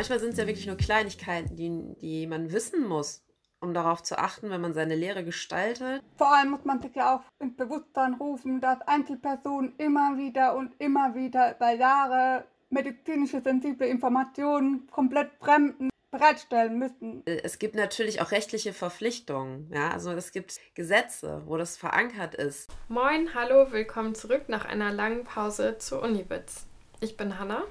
Manchmal sind es ja wirklich nur Kleinigkeiten, die, die man wissen muss, um darauf zu achten, wenn man seine Lehre gestaltet. Vor allem muss man sich ja auch ins Bewusstsein rufen, dass Einzelpersonen immer wieder und immer wieder über Jahre medizinische sensible Informationen komplett fremden bereitstellen müssen. Es gibt natürlich auch rechtliche Verpflichtungen. Ja, also es gibt Gesetze, wo das verankert ist. Moin, hallo, willkommen zurück nach einer langen Pause zu Unibits. Ich bin Hanna.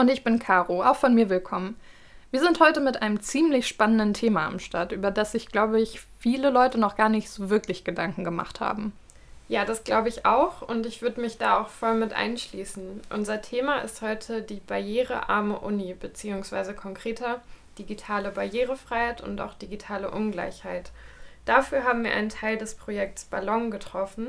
Und ich bin Caro, auch von mir willkommen. Wir sind heute mit einem ziemlich spannenden Thema am Start, über das sich, glaube ich, viele Leute noch gar nicht so wirklich Gedanken gemacht haben. Ja, das glaube ich auch und ich würde mich da auch voll mit einschließen. Unser Thema ist heute die barrierearme Uni, beziehungsweise konkreter digitale Barrierefreiheit und auch digitale Ungleichheit. Dafür haben wir einen Teil des Projekts Ballon getroffen,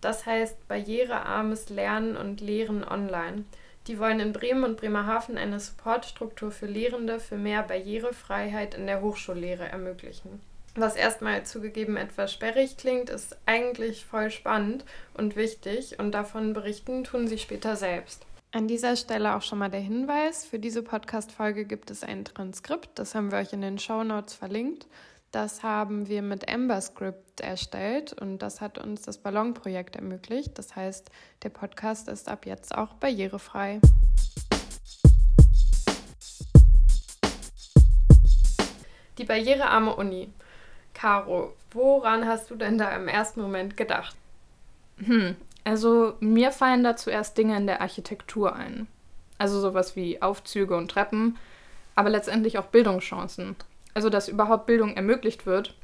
das heißt barrierearmes Lernen und Lehren online. Die wollen in Bremen und Bremerhaven eine Supportstruktur für Lehrende für mehr Barrierefreiheit in der Hochschullehre ermöglichen. Was erstmal zugegeben etwas sperrig klingt, ist eigentlich voll spannend und wichtig und davon berichten tun sie später selbst. An dieser Stelle auch schon mal der Hinweis, für diese Podcast-Folge gibt es ein Transkript, das haben wir euch in den Show Notes verlinkt. Das haben wir mit EmberScript erstellt und das hat uns das Ballonprojekt ermöglicht. Das heißt, der Podcast ist ab jetzt auch barrierefrei. Die barrierearme Uni. Caro, woran hast du denn da im ersten Moment gedacht? Hm, also mir fallen da zuerst Dinge in der Architektur ein. Also sowas wie Aufzüge und Treppen, aber letztendlich auch Bildungschancen also dass überhaupt Bildung ermöglicht wird.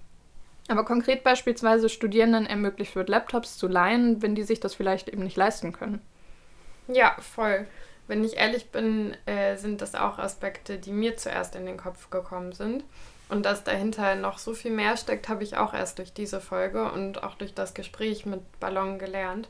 Aber konkret beispielsweise Studierenden ermöglicht wird, Laptops zu leihen, wenn die sich das vielleicht eben nicht leisten können. Ja, voll. Wenn ich ehrlich bin, äh, sind das auch Aspekte, die mir zuerst in den Kopf gekommen sind. Und dass dahinter noch so viel mehr steckt, habe ich auch erst durch diese Folge und auch durch das Gespräch mit Ballon gelernt.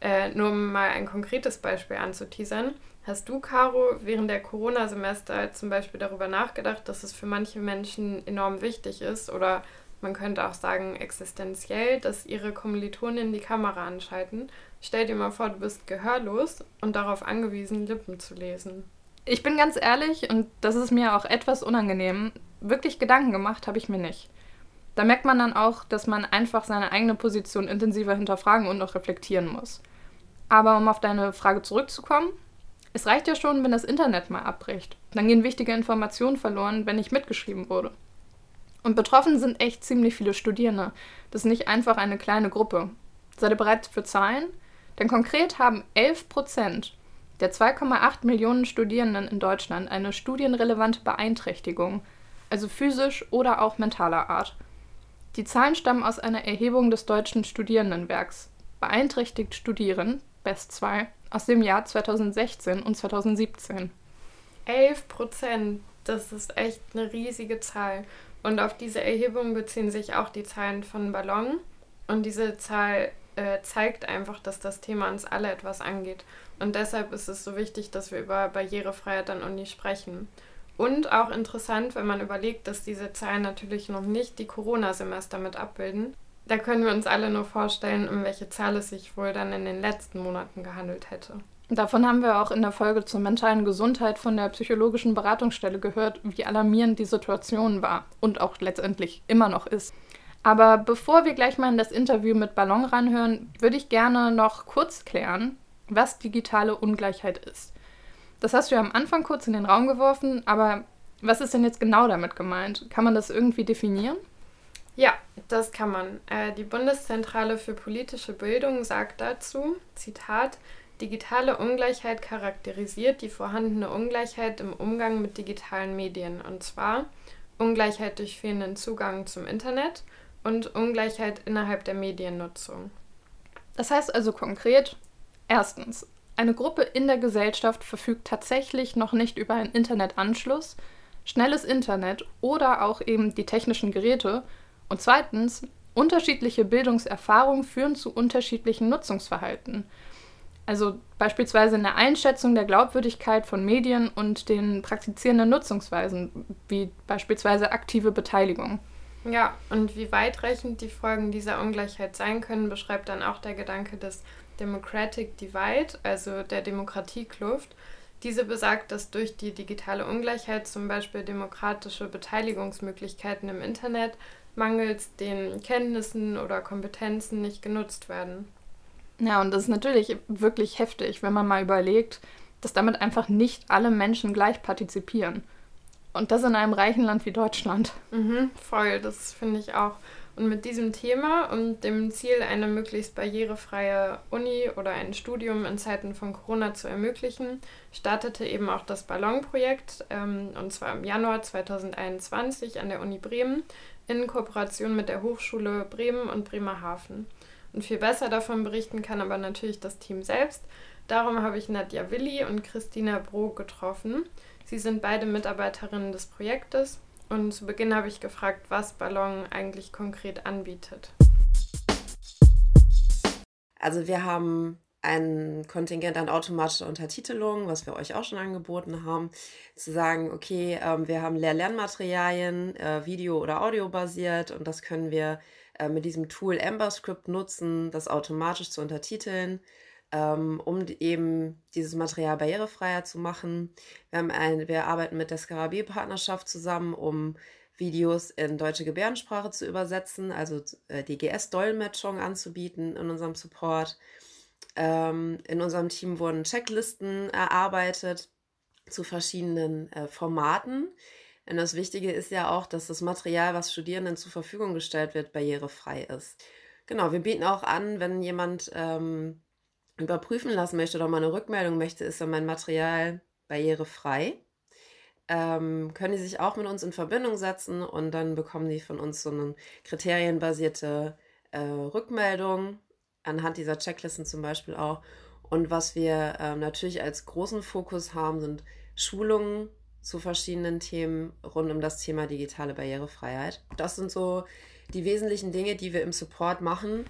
Äh, nur um mal ein konkretes Beispiel anzuteasern. Hast du, Caro, während der Corona-Semester zum Beispiel darüber nachgedacht, dass es für manche Menschen enorm wichtig ist oder man könnte auch sagen existenziell, dass ihre Kommilitonen die Kamera anschalten? Stell dir mal vor, du bist gehörlos und darauf angewiesen, Lippen zu lesen. Ich bin ganz ehrlich, und das ist mir auch etwas unangenehm, wirklich Gedanken gemacht habe ich mir nicht. Da merkt man dann auch, dass man einfach seine eigene Position intensiver hinterfragen und auch reflektieren muss. Aber um auf deine Frage zurückzukommen, es reicht ja schon, wenn das Internet mal abbricht. Dann gehen wichtige Informationen verloren, wenn nicht mitgeschrieben wurde. Und betroffen sind echt ziemlich viele Studierende. Das ist nicht einfach eine kleine Gruppe. Seid ihr bereit für Zahlen? Denn konkret haben 11 Prozent der 2,8 Millionen Studierenden in Deutschland eine studienrelevante Beeinträchtigung, also physisch oder auch mentaler Art. Die Zahlen stammen aus einer Erhebung des Deutschen Studierendenwerks. Beeinträchtigt studieren, Best 2, aus dem Jahr 2016 und 2017. 11 Prozent, das ist echt eine riesige Zahl. Und auf diese Erhebung beziehen sich auch die Zahlen von Ballon. Und diese Zahl äh, zeigt einfach, dass das Thema uns alle etwas angeht. Und deshalb ist es so wichtig, dass wir über Barrierefreiheit an Uni sprechen. Und auch interessant, wenn man überlegt, dass diese Zahlen natürlich noch nicht die Corona-Semester mit abbilden, da können wir uns alle nur vorstellen, um welche Zahl es sich wohl dann in den letzten Monaten gehandelt hätte. Davon haben wir auch in der Folge zur mentalen Gesundheit von der psychologischen Beratungsstelle gehört, wie alarmierend die Situation war und auch letztendlich immer noch ist. Aber bevor wir gleich mal in das Interview mit Ballon ranhören, würde ich gerne noch kurz klären, was digitale Ungleichheit ist. Das hast du ja am Anfang kurz in den Raum geworfen, aber was ist denn jetzt genau damit gemeint? Kann man das irgendwie definieren? Ja, das kann man. Äh, die Bundeszentrale für politische Bildung sagt dazu, Zitat, digitale Ungleichheit charakterisiert die vorhandene Ungleichheit im Umgang mit digitalen Medien, und zwar Ungleichheit durch fehlenden Zugang zum Internet und Ungleichheit innerhalb der Mediennutzung. Das heißt also konkret, erstens, eine Gruppe in der Gesellschaft verfügt tatsächlich noch nicht über einen Internetanschluss, schnelles Internet oder auch eben die technischen Geräte, und zweitens, unterschiedliche Bildungserfahrungen führen zu unterschiedlichen Nutzungsverhalten. Also beispielsweise in der Einschätzung der Glaubwürdigkeit von Medien und den praktizierenden Nutzungsweisen, wie beispielsweise aktive Beteiligung. Ja, und wie weitreichend die Folgen dieser Ungleichheit sein können, beschreibt dann auch der Gedanke des Democratic Divide, also der Demokratiekluft. Diese besagt, dass durch die digitale Ungleichheit zum Beispiel demokratische Beteiligungsmöglichkeiten im Internet mangels den Kenntnissen oder Kompetenzen nicht genutzt werden. Ja, und das ist natürlich wirklich heftig, wenn man mal überlegt, dass damit einfach nicht alle Menschen gleich partizipieren. Und das in einem reichen Land wie Deutschland. Mhm, voll, das finde ich auch. Und mit diesem Thema und dem Ziel, eine möglichst barrierefreie Uni oder ein Studium in Zeiten von Corona zu ermöglichen, startete eben auch das Ballonprojekt, ähm, und zwar im Januar 2021 an der Uni Bremen in Kooperation mit der Hochschule Bremen und Bremerhaven. Und viel besser davon berichten kann aber natürlich das Team selbst. Darum habe ich Nadja Willi und Christina Bro getroffen. Sie sind beide Mitarbeiterinnen des Projektes und zu Beginn habe ich gefragt, was Ballon eigentlich konkret anbietet. Also wir haben ein Kontingent an automatischer Untertitelung, was wir euch auch schon angeboten haben, zu sagen, okay, ähm, wir haben Lehr-Lernmaterialien, äh, Video- oder Audio-basiert und das können wir äh, mit diesem Tool EmberScript nutzen, das automatisch zu untertiteln ähm, um eben dieses Material barrierefreier zu machen. Wir, haben ein, wir arbeiten mit der Skarabee-Partnerschaft zusammen, um Videos in deutsche Gebärdensprache zu übersetzen, also äh, die GS-Dolmetschung anzubieten in unserem Support. Ähm, in unserem Team wurden Checklisten erarbeitet zu verschiedenen äh, Formaten. Denn das Wichtige ist ja auch, dass das Material, was Studierenden zur Verfügung gestellt wird, barrierefrei ist. Genau, wir bieten auch an, wenn jemand ähm, überprüfen lassen möchte oder mal eine Rückmeldung möchte, ist dann mein Material barrierefrei. Ähm, können die sich auch mit uns in Verbindung setzen und dann bekommen die von uns so eine kriterienbasierte äh, Rückmeldung anhand dieser Checklisten zum Beispiel auch. Und was wir äh, natürlich als großen Fokus haben, sind Schulungen zu verschiedenen Themen rund um das Thema digitale Barrierefreiheit. Das sind so die wesentlichen Dinge, die wir im Support machen.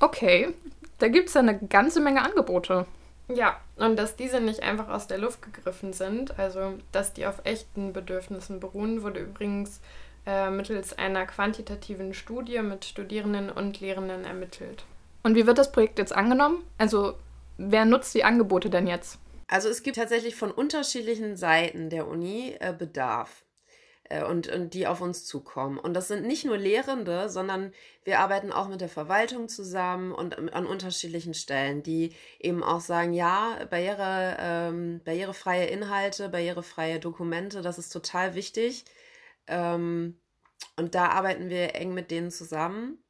Okay, da gibt es ja eine ganze Menge Angebote. Ja, und dass diese nicht einfach aus der Luft gegriffen sind, also dass die auf echten Bedürfnissen beruhen, wurde übrigens äh, mittels einer quantitativen Studie mit Studierenden und Lehrenden ermittelt. Und wie wird das Projekt jetzt angenommen? Also wer nutzt die Angebote denn jetzt? Also es gibt tatsächlich von unterschiedlichen Seiten der Uni äh, Bedarf. Äh, und, und die auf uns zukommen. Und das sind nicht nur Lehrende, sondern wir arbeiten auch mit der Verwaltung zusammen und an unterschiedlichen Stellen, die eben auch sagen, ja, Barriere, ähm, barrierefreie Inhalte, barrierefreie Dokumente, das ist total wichtig. Ähm, und da arbeiten wir eng mit denen zusammen.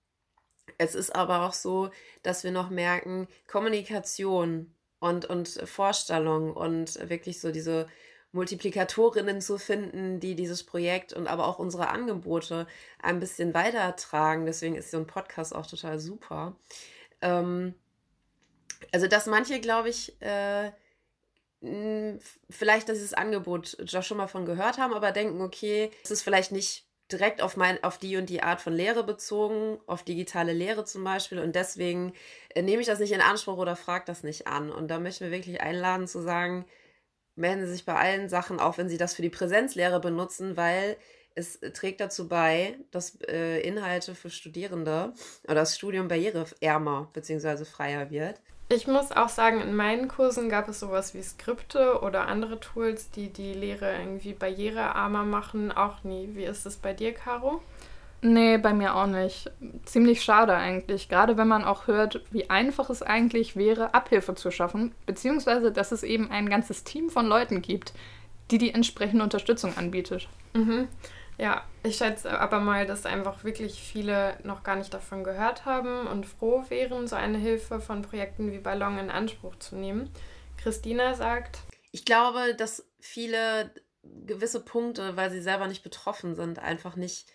Es ist aber auch so, dass wir noch merken, Kommunikation und, und Vorstellung und wirklich so diese Multiplikatorinnen zu finden, die dieses Projekt und aber auch unsere Angebote ein bisschen weitertragen. Deswegen ist so ein Podcast auch total super. Ähm, also, dass manche, glaube ich, äh, vielleicht dieses Angebot schon mal von gehört haben, aber denken, okay, es ist vielleicht nicht direkt auf, mein, auf die und die Art von Lehre bezogen, auf digitale Lehre zum Beispiel. Und deswegen äh, nehme ich das nicht in Anspruch oder frage das nicht an. Und da möchten wir wirklich einladen zu sagen, melden Sie sich bei allen Sachen, auch wenn Sie das für die Präsenzlehre benutzen, weil es trägt dazu bei, dass äh, Inhalte für Studierende oder das Studium barriereärmer bzw. freier wird. Ich muss auch sagen, in meinen Kursen gab es sowas wie Skripte oder andere Tools, die die Lehre irgendwie barrierearmer machen, auch nie. Wie ist es bei dir, Caro? Nee, bei mir auch nicht. Ziemlich schade eigentlich, gerade wenn man auch hört, wie einfach es eigentlich wäre, Abhilfe zu schaffen, beziehungsweise dass es eben ein ganzes Team von Leuten gibt, die die entsprechende Unterstützung anbietet. Mhm. Ja, ich schätze aber mal, dass einfach wirklich viele noch gar nicht davon gehört haben und froh wären, so eine Hilfe von Projekten wie Ballon in Anspruch zu nehmen. Christina sagt, ich glaube, dass viele gewisse Punkte, weil sie selber nicht betroffen sind, einfach nicht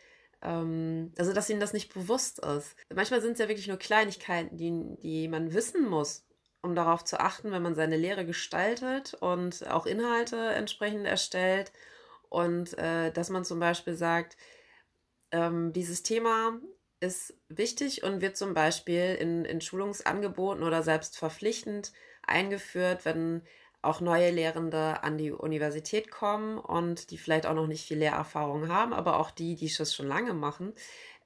ähm, also dass ihnen das nicht bewusst ist. Manchmal sind es ja wirklich nur Kleinigkeiten, die, die man wissen muss, um darauf zu achten, wenn man seine Lehre gestaltet und auch Inhalte entsprechend erstellt. Und äh, dass man zum Beispiel sagt, ähm, dieses Thema ist wichtig und wird zum Beispiel in, in Schulungsangeboten oder selbst verpflichtend eingeführt, wenn auch neue Lehrende an die Universität kommen und die vielleicht auch noch nicht viel Lehrerfahrung haben, aber auch die, die es schon lange machen,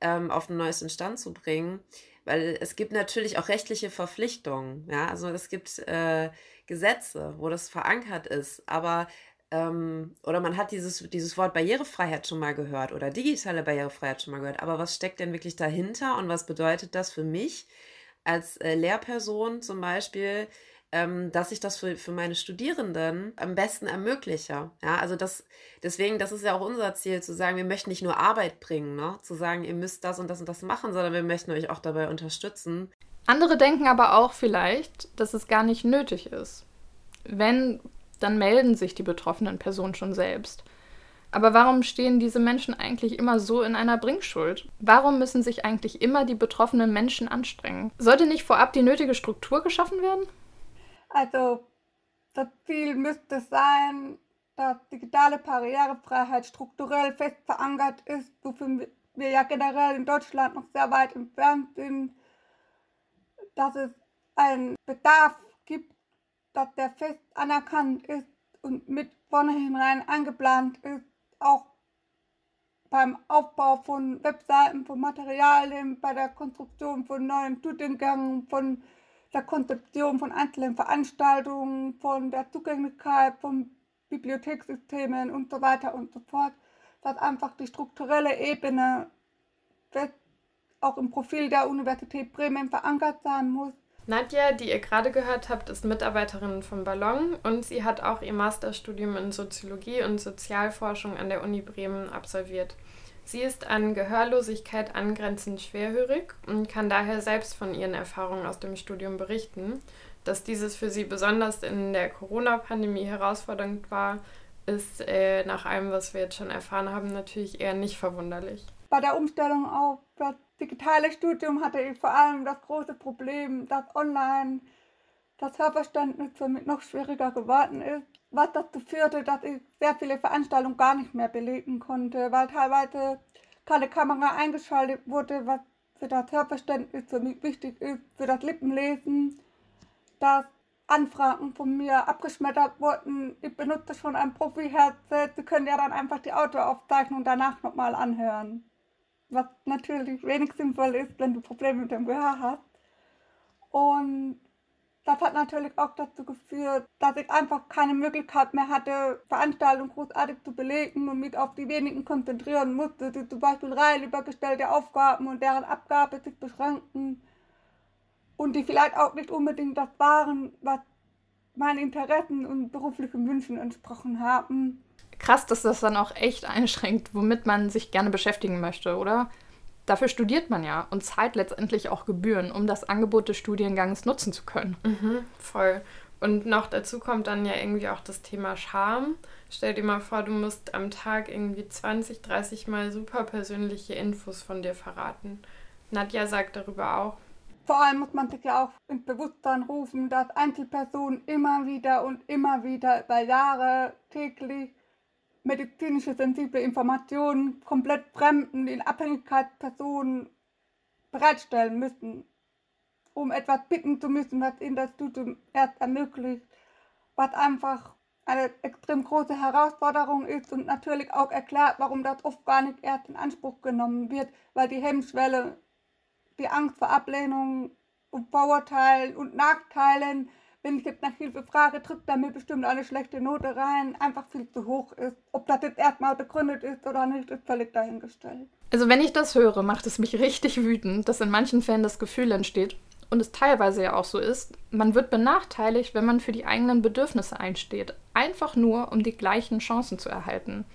ähm, auf den neuesten Stand zu bringen, weil es gibt natürlich auch rechtliche Verpflichtungen. Ja, also es gibt äh, Gesetze, wo das verankert ist, aber ähm, oder man hat dieses, dieses Wort Barrierefreiheit schon mal gehört oder digitale Barrierefreiheit schon mal gehört. Aber was steckt denn wirklich dahinter und was bedeutet das für mich als äh, Lehrperson zum Beispiel, ähm, dass ich das für, für meine Studierenden am besten ermögliche. Ja, also das, deswegen, das ist ja auch unser Ziel, zu sagen, wir möchten nicht nur Arbeit bringen, ne? zu sagen, ihr müsst das und das und das machen, sondern wir möchten euch auch dabei unterstützen. Andere denken aber auch vielleicht, dass es gar nicht nötig ist. Wenn, dann melden sich die betroffenen Personen schon selbst. Aber warum stehen diese Menschen eigentlich immer so in einer Bringschuld? Warum müssen sich eigentlich immer die betroffenen Menschen anstrengen? Sollte nicht vorab die nötige Struktur geschaffen werden? Also das Ziel müsste sein, dass digitale Barrierefreiheit strukturell fest verankert ist, wofür wir ja generell in Deutschland noch sehr weit entfernt sind, dass es einen Bedarf dass der fest anerkannt ist und mit vornherein eingeplant ist, auch beim Aufbau von Webseiten, von Materialien, bei der Konstruktion von neuen Studiengängen, von der Konzeption von einzelnen Veranstaltungen, von der Zugänglichkeit von Bibliothekssystemen und so weiter und so fort, dass einfach die strukturelle Ebene auch im Profil der Universität Bremen verankert sein muss. Nadja, die ihr gerade gehört habt, ist Mitarbeiterin vom Ballon und sie hat auch ihr Masterstudium in Soziologie und Sozialforschung an der Uni Bremen absolviert. Sie ist an Gehörlosigkeit angrenzend schwerhörig und kann daher selbst von ihren Erfahrungen aus dem Studium berichten. Dass dieses für sie besonders in der Corona-Pandemie herausfordernd war, ist äh, nach allem, was wir jetzt schon erfahren haben, natürlich eher nicht verwunderlich. Bei der Umstellung auf digitale Studium hatte ich vor allem das große Problem, dass online das Hörverständnis somit noch schwieriger geworden ist was dazu führte, dass ich sehr viele Veranstaltungen gar nicht mehr belegen konnte, weil teilweise keine Kamera eingeschaltet wurde, was für das Hörverständnis für wichtig ist, für das Lippenlesen, dass Anfragen von mir abgeschmettert wurden. Ich benutze schon ein Profi-Headset, Sie können ja dann einfach die Autoaufzeichnung danach nochmal anhören. Was natürlich wenig sinnvoll ist, wenn du Probleme mit dem Gehör hast. Und das hat natürlich auch dazu geführt, dass ich einfach keine Möglichkeit mehr hatte, Veranstaltungen großartig zu belegen und mich auf die wenigen konzentrieren musste, die zum Beispiel rein übergestellte Aufgaben und deren Abgabe sich beschränken und die vielleicht auch nicht unbedingt das waren, was meinen Interessen und beruflichen Wünschen entsprochen haben. Krass, dass das dann auch echt einschränkt, womit man sich gerne beschäftigen möchte, oder? Dafür studiert man ja und zahlt letztendlich auch Gebühren, um das Angebot des Studiengangs nutzen zu können. Mhm, voll. Und noch dazu kommt dann ja irgendwie auch das Thema Scham. Stell dir mal vor, du musst am Tag irgendwie 20, 30 Mal super persönliche Infos von dir verraten. Nadja sagt darüber auch. Vor allem muss man sich ja auch ins Bewusstsein rufen, dass Einzelpersonen immer wieder und immer wieder über Jahre täglich medizinische sensible Informationen komplett Fremden in Abhängigkeitspersonen bereitstellen müssen, um etwas bitten zu müssen, was ihnen das Studium erst ermöglicht, was einfach eine extrem große Herausforderung ist und natürlich auch erklärt, warum das oft gar nicht erst in Anspruch genommen wird, weil die Hemmschwelle, die Angst vor Ablehnung und Vorurteilen und Nachteilen wenn ich jetzt nach Hilfe frage, drückt er mir bestimmt eine schlechte Note rein, einfach viel zu hoch ist. Ob das jetzt erstmal begründet ist oder nicht, ist völlig dahingestellt. Also wenn ich das höre, macht es mich richtig wütend, dass in manchen Fällen das Gefühl entsteht, und es teilweise ja auch so ist, man wird benachteiligt, wenn man für die eigenen Bedürfnisse einsteht. Einfach nur, um die gleichen Chancen zu erhalten.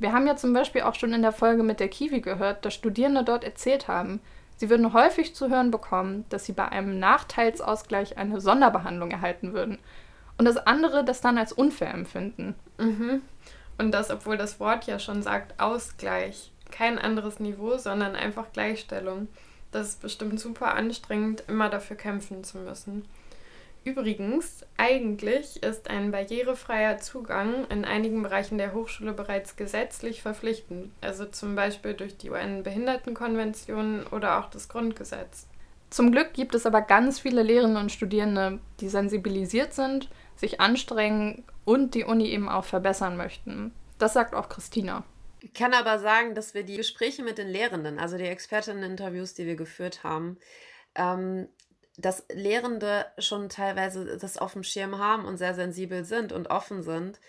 Wir haben ja zum Beispiel auch schon in der Folge mit der Kiwi gehört, dass Studierende dort erzählt haben, Sie würden häufig zu hören bekommen, dass sie bei einem Nachteilsausgleich eine Sonderbehandlung erhalten würden. Und dass andere das dann als unfair empfinden. Mhm. Und das, obwohl das Wort ja schon sagt Ausgleich. Kein anderes Niveau, sondern einfach Gleichstellung. Das ist bestimmt super anstrengend, immer dafür kämpfen zu müssen. Übrigens, eigentlich ist ein barrierefreier Zugang in einigen Bereichen der Hochschule bereits gesetzlich verpflichtend, also zum Beispiel durch die UN-Behindertenkonvention oder auch das Grundgesetz. Zum Glück gibt es aber ganz viele Lehrende und Studierende, die sensibilisiert sind, sich anstrengen und die Uni eben auch verbessern möchten. Das sagt auch Christina. Ich kann aber sagen, dass wir die Gespräche mit den Lehrenden, also die Expertinnen-Interviews, die wir geführt haben, ähm, dass Lehrende schon teilweise das auf dem Schirm haben und sehr sensibel sind und offen sind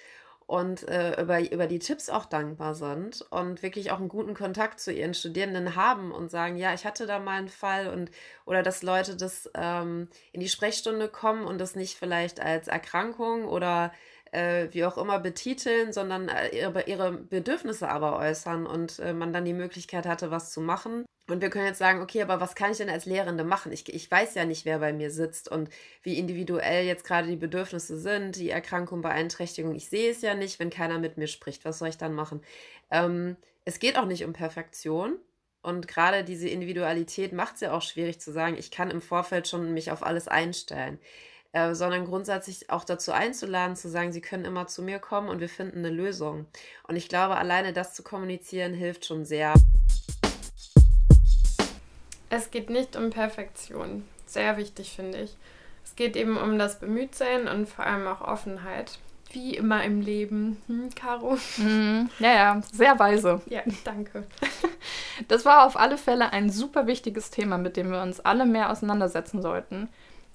und äh, über, über die Tipps auch dankbar sind und wirklich auch einen guten Kontakt zu ihren Studierenden haben und sagen, ja, ich hatte da mal einen Fall und oder dass Leute das ähm, in die Sprechstunde kommen und das nicht vielleicht als Erkrankung oder äh, wie auch immer betiteln, sondern äh, ihre, ihre Bedürfnisse aber äußern und äh, man dann die Möglichkeit hatte, was zu machen. Und wir können jetzt sagen, okay, aber was kann ich denn als Lehrende machen? Ich, ich weiß ja nicht, wer bei mir sitzt und wie individuell jetzt gerade die Bedürfnisse sind, die Erkrankung, Beeinträchtigung. Ich sehe es ja nicht, wenn keiner mit mir spricht. Was soll ich dann machen? Ähm, es geht auch nicht um Perfektion. Und gerade diese Individualität macht es ja auch schwierig zu sagen, ich kann im Vorfeld schon mich auf alles einstellen. Äh, sondern grundsätzlich auch dazu einzuladen, zu sagen, sie können immer zu mir kommen und wir finden eine Lösung. Und ich glaube, alleine das zu kommunizieren hilft schon sehr. Es geht nicht um Perfektion. Sehr wichtig, finde ich. Es geht eben um das Bemühtsein und vor allem auch Offenheit. Wie immer im Leben. Hm, Caro? Mm, ja, ja, sehr weise. Ja, danke. Das war auf alle Fälle ein super wichtiges Thema, mit dem wir uns alle mehr auseinandersetzen sollten.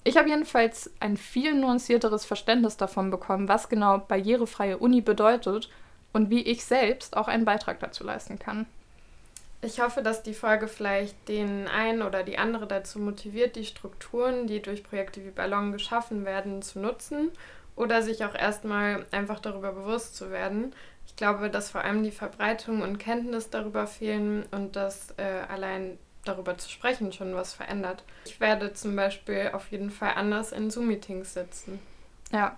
Ich habe jedenfalls ein viel nuancierteres Verständnis davon bekommen, was genau barrierefreie Uni bedeutet und wie ich selbst auch einen Beitrag dazu leisten kann. Ich hoffe, dass die Folge vielleicht den einen oder die andere dazu motiviert, die Strukturen, die durch Projekte wie Ballon geschaffen werden, zu nutzen oder sich auch erstmal einfach darüber bewusst zu werden. Ich glaube, dass vor allem die Verbreitung und Kenntnis darüber fehlen und dass äh, allein darüber zu sprechen schon was verändert. Ich werde zum Beispiel auf jeden Fall anders in Zoom-Meetings sitzen. Ja.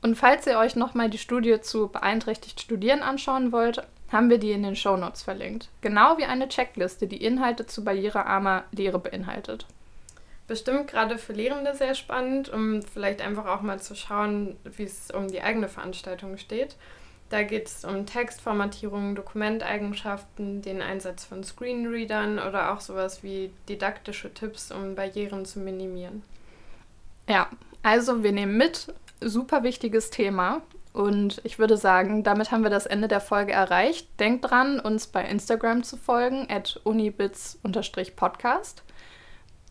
Und falls ihr euch nochmal die Studie zu beeinträchtigt Studieren anschauen wollt, haben wir die in den Shownotes verlinkt. Genau wie eine Checkliste, die Inhalte zu barrierearmer Lehre beinhaltet. Bestimmt gerade für Lehrende sehr spannend, um vielleicht einfach auch mal zu schauen, wie es um die eigene Veranstaltung steht. Da geht es um Textformatierung, Dokumenteigenschaften, den Einsatz von Screenreadern oder auch sowas wie didaktische Tipps, um Barrieren zu minimieren. Ja, also wir nehmen mit, super wichtiges Thema. Und ich würde sagen, damit haben wir das Ende der Folge erreicht. Denkt dran, uns bei Instagram zu folgen, at unibits-podcast.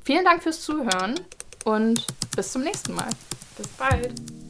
Vielen Dank fürs Zuhören und bis zum nächsten Mal. Bis bald.